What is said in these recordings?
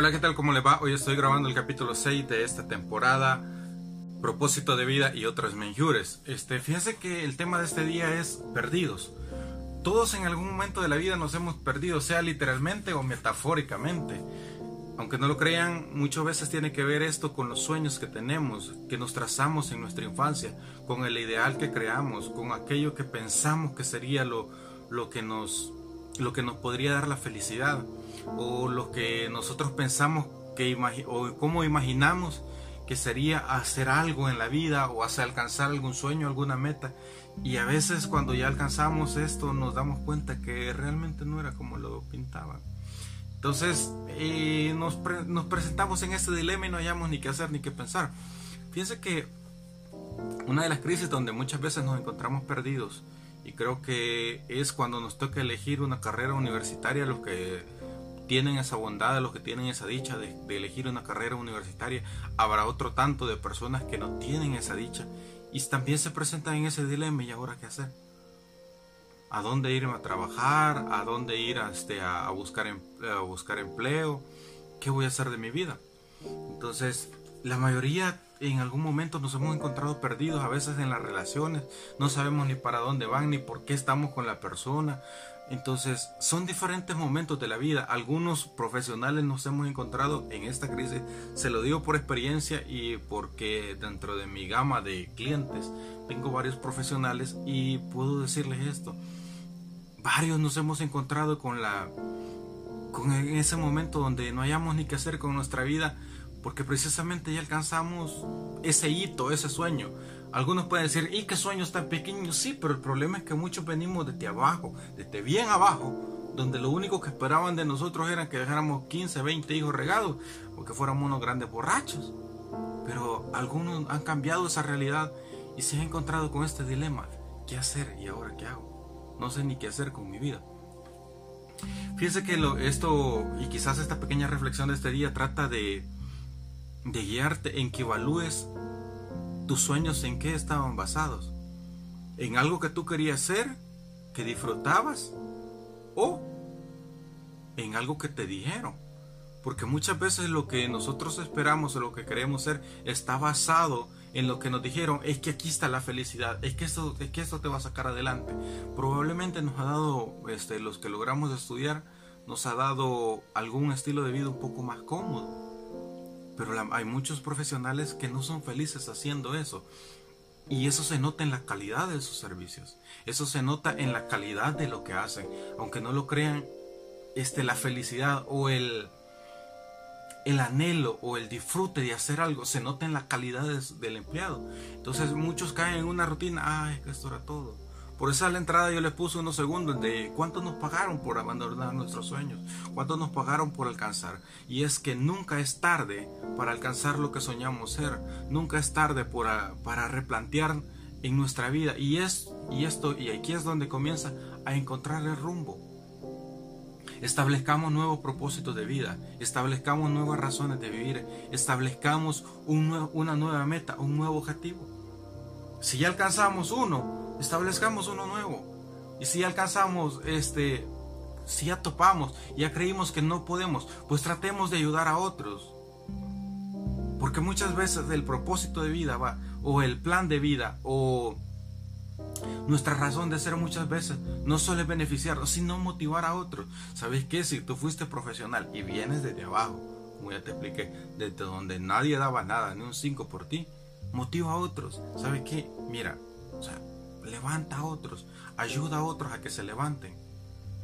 Hola, ¿qué tal? ¿Cómo le va? Hoy estoy grabando el capítulo 6 de esta temporada, propósito de vida y otras menjures. Este, fíjense que el tema de este día es perdidos. Todos en algún momento de la vida nos hemos perdido, sea literalmente o metafóricamente. Aunque no lo crean, muchas veces tiene que ver esto con los sueños que tenemos, que nos trazamos en nuestra infancia, con el ideal que creamos, con aquello que pensamos que sería lo, lo, que, nos, lo que nos podría dar la felicidad, o lo que nosotros pensamos que o cómo imaginamos que sería hacer algo en la vida o hacer alcanzar algún sueño, alguna meta. Y a veces cuando ya alcanzamos esto nos damos cuenta que realmente no era como lo pintaban. Entonces eh, nos, nos, presentamos en este dilema y no hayamos ni qué hacer ni qué pensar. Fíjense que una de las crisis donde muchas veces nos encontramos perdidos y creo que es cuando nos toca elegir una carrera universitaria, los que tienen esa bondad, los que tienen esa dicha de, de elegir una carrera universitaria, habrá otro tanto de personas que no tienen esa dicha y también se presentan en ese dilema y ahora qué hacer a dónde irme a trabajar, a dónde ir a, este, a, buscar, a buscar empleo, qué voy a hacer de mi vida. Entonces, la mayoría en algún momento nos hemos encontrado perdidos, a veces en las relaciones, no sabemos ni para dónde van, ni por qué estamos con la persona. Entonces, son diferentes momentos de la vida. Algunos profesionales nos hemos encontrado en esta crisis. Se lo digo por experiencia y porque dentro de mi gama de clientes tengo varios profesionales y puedo decirles esto varios nos hemos encontrado con la con en ese momento donde no hayamos ni qué hacer con nuestra vida porque precisamente ya alcanzamos ese hito, ese sueño. Algunos pueden decir, ¿y qué sueños tan pequeños? Sí, pero el problema es que muchos venimos desde abajo, desde bien abajo, donde lo único que esperaban de nosotros era que dejáramos 15, 20 hijos regados o que fuéramos unos grandes borrachos. Pero algunos han cambiado esa realidad y se han encontrado con este dilema. ¿Qué hacer y ahora qué hago? no sé ni qué hacer con mi vida. Fíjense que esto, y quizás esta pequeña reflexión de este día, trata de, de guiarte en que evalúes tus sueños en qué estaban basados. En algo que tú querías ser, que disfrutabas, o en algo que te dijeron. Porque muchas veces lo que nosotros esperamos o lo que queremos ser está basado en lo que nos dijeron es que aquí está la felicidad, es que esto, es que esto te va a sacar adelante. Probablemente nos ha dado, este, los que logramos estudiar, nos ha dado algún estilo de vida un poco más cómodo. Pero hay muchos profesionales que no son felices haciendo eso. Y eso se nota en la calidad de sus servicios. Eso se nota en la calidad de lo que hacen. Aunque no lo crean, este, la felicidad o el, el anhelo o el disfrute de hacer algo se nota en la calidad del empleado. Entonces muchos caen en una rutina, ay, esto era todo. Por esa la entrada yo les puse unos segundos de cuánto nos pagaron por abandonar nuestros sueños, cuánto nos pagaron por alcanzar. Y es que nunca es tarde para alcanzar lo que soñamos ser, nunca es tarde para, para replantear en nuestra vida. Y, es, y esto, y aquí es donde comienza a encontrar el rumbo establezcamos nuevos propósitos de vida, establezcamos nuevas razones de vivir, establezcamos una nueva meta, un nuevo objetivo. Si ya alcanzamos uno, establezcamos uno nuevo. Y si alcanzamos este, si ya topamos, ya creímos que no podemos, pues tratemos de ayudar a otros. Porque muchas veces el propósito de vida va, o el plan de vida, o nuestra razón de ser muchas veces no es beneficiarnos, sino motivar a otros. ¿Sabes qué? Si tú fuiste profesional y vienes desde abajo, como ya te expliqué, desde donde nadie daba nada, ni un 5 por ti, motiva a otros. ¿Sabes qué? Mira, o sea, levanta a otros, ayuda a otros a que se levanten.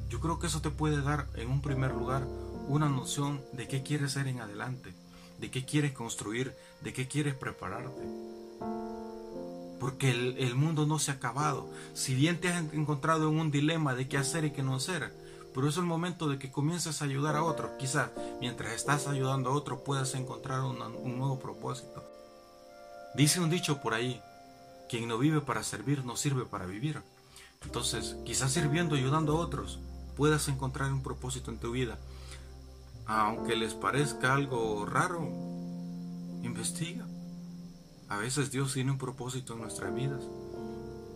Yo creo que eso te puede dar, en un primer lugar, una noción de qué quieres ser en adelante, de qué quieres construir, de qué quieres prepararte porque el, mundo no se ha acabado. Si bien te has encontrado en un dilema de qué hacer y qué no hacer, pero es el momento de que comiences a ayudar a otros. Quizás mientras estás ayudando a otros puedas encontrar un nuevo propósito. Dice un dicho por ahí, quien no vive para servir no sirve para vivir. Entonces, quizás sirviendo, ayudando a otros, puedas encontrar un propósito en tu vida. Aunque les parezca algo raro, investiga. A veces Dios tiene un propósito en nuestras vidas.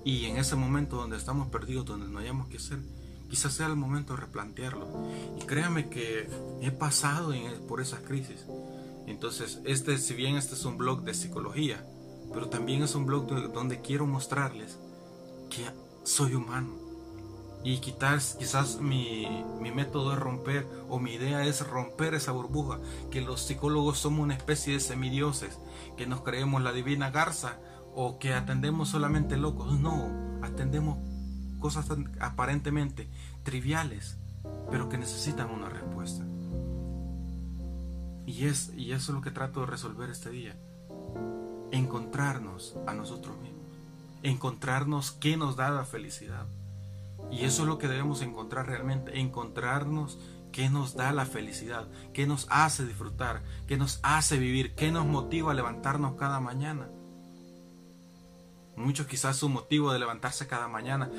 Y en ese momento donde estamos perdidos, donde no hayamos que hacer, Quizás sea el momento de replantearlo. Y créame que he pasado por esas crisis. Entonces, este, si bien este es un blog de psicología, pero también es un blog donde quiero mostrarles que soy humano. Y quizás, quizás mi, mi, método es romper, o mi idea es romper esa burbuja, que los psicólogos somos una especie de semidioses, que nos creemos la divina garza, o que atendemos solamente locos. No, atendemos cosas aparentemente triviales, pero que necesitan una respuesta. Y, es, y eso es lo que trato de resolver este día. Encontrarnos a nosotros mismos. Encontrarnos qué nos da la felicidad. Y eso es lo que debemos encontrar realmente. Encontrarnos qué nos da la felicidad, qué nos hace disfrutar, qué nos hace vivir, qué nos motiva a levantarnos cada mañana. Muchos quizás su motivo de levantarse cada mañana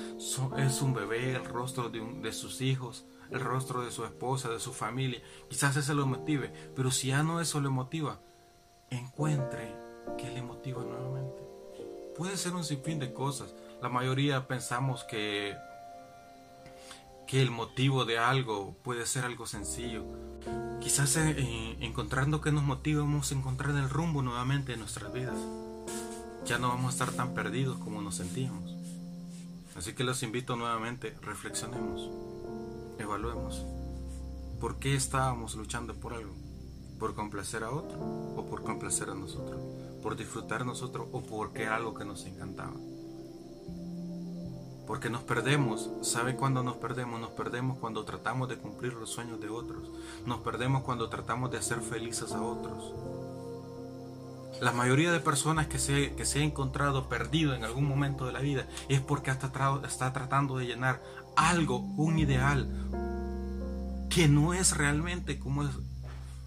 es un bebé, el rostro de, de, sus hijos, el rostro de su esposa, de su familia. Quizás eso lo motive, pero si ya no eso le motiva, encuentre qué le motiva nuevamente. Puede ser un sinfín de cosas. La mayoría pensamos que, que el motivo de algo puede ser algo sencillo. Quizás eh, encontrando que nos motiva vamos a encontrar el rumbo nuevamente en nuestras vidas ya no vamos a estar tan perdidos como nos sentíamos. Así que los invito nuevamente, reflexionemos, evaluemos. ¿Por qué estábamos luchando por algo? ¿Por complacer a otro o por complacer a nosotros? ¿Por disfrutar nosotros o porque era algo que nos encantaba? Porque nos perdemos. ¿Sabe cuándo nos perdemos? Nos perdemos cuando tratamos de cumplir los sueños de otros. Nos perdemos cuando tratamos de hacer felices a otros. La mayoría de personas que se, que se ha encontrado perdido en algún momento de la vida es porque está, está tratando de llenar algo, un ideal, que no es realmente como es,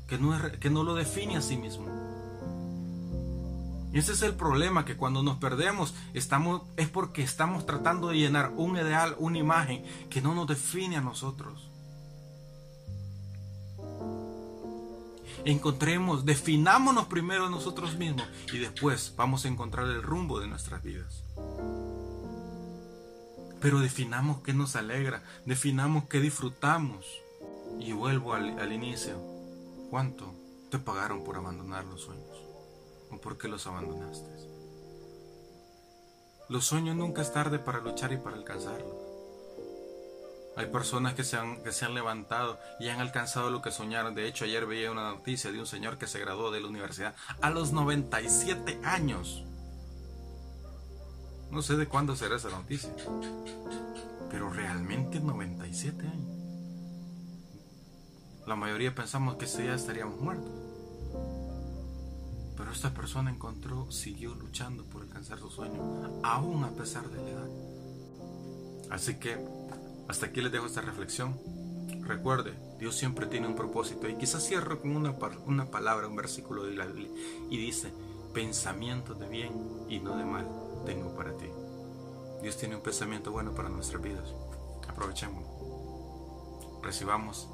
que no, es, que no lo define a sí mismo. Ese es el problema, que cuando nos perdemos estamos, es porque estamos tratando de llenar un ideal, una imagen que no nos define a nosotros. encontremos, definámonos primero nosotros mismos y después vamos a encontrar el rumbo de nuestras vidas. Pero definamos qué nos alegra, definamos qué disfrutamos. Y vuelvo al inicio. ¿Cuánto te pagaron por abandonar los sueños? ¿O por qué los abandonaste? Los sueños nunca es tarde para luchar y para alcanzarlos. Hay personas que se, han, que se han levantado y han alcanzado lo que soñaron. De hecho, ayer veía una noticia de un señor que se graduó de la universidad a los 97 años. No sé de cuándo será esa noticia. Pero realmente 97 años. La mayoría pensamos que ese ya estaríamos muertos. Esta persona encontró, siguió luchando por alcanzar su sueño, aún a pesar de la edad. Así que hasta aquí les dejo esta reflexión. Recuerde, Dios siempre tiene un propósito y quizás cierro con una, una palabra, un versículo de la Biblia y dice, pensamiento de bien y no de mal tengo para ti. Dios tiene un pensamiento bueno para nuestras vidas. Aprovechemos. Recibamos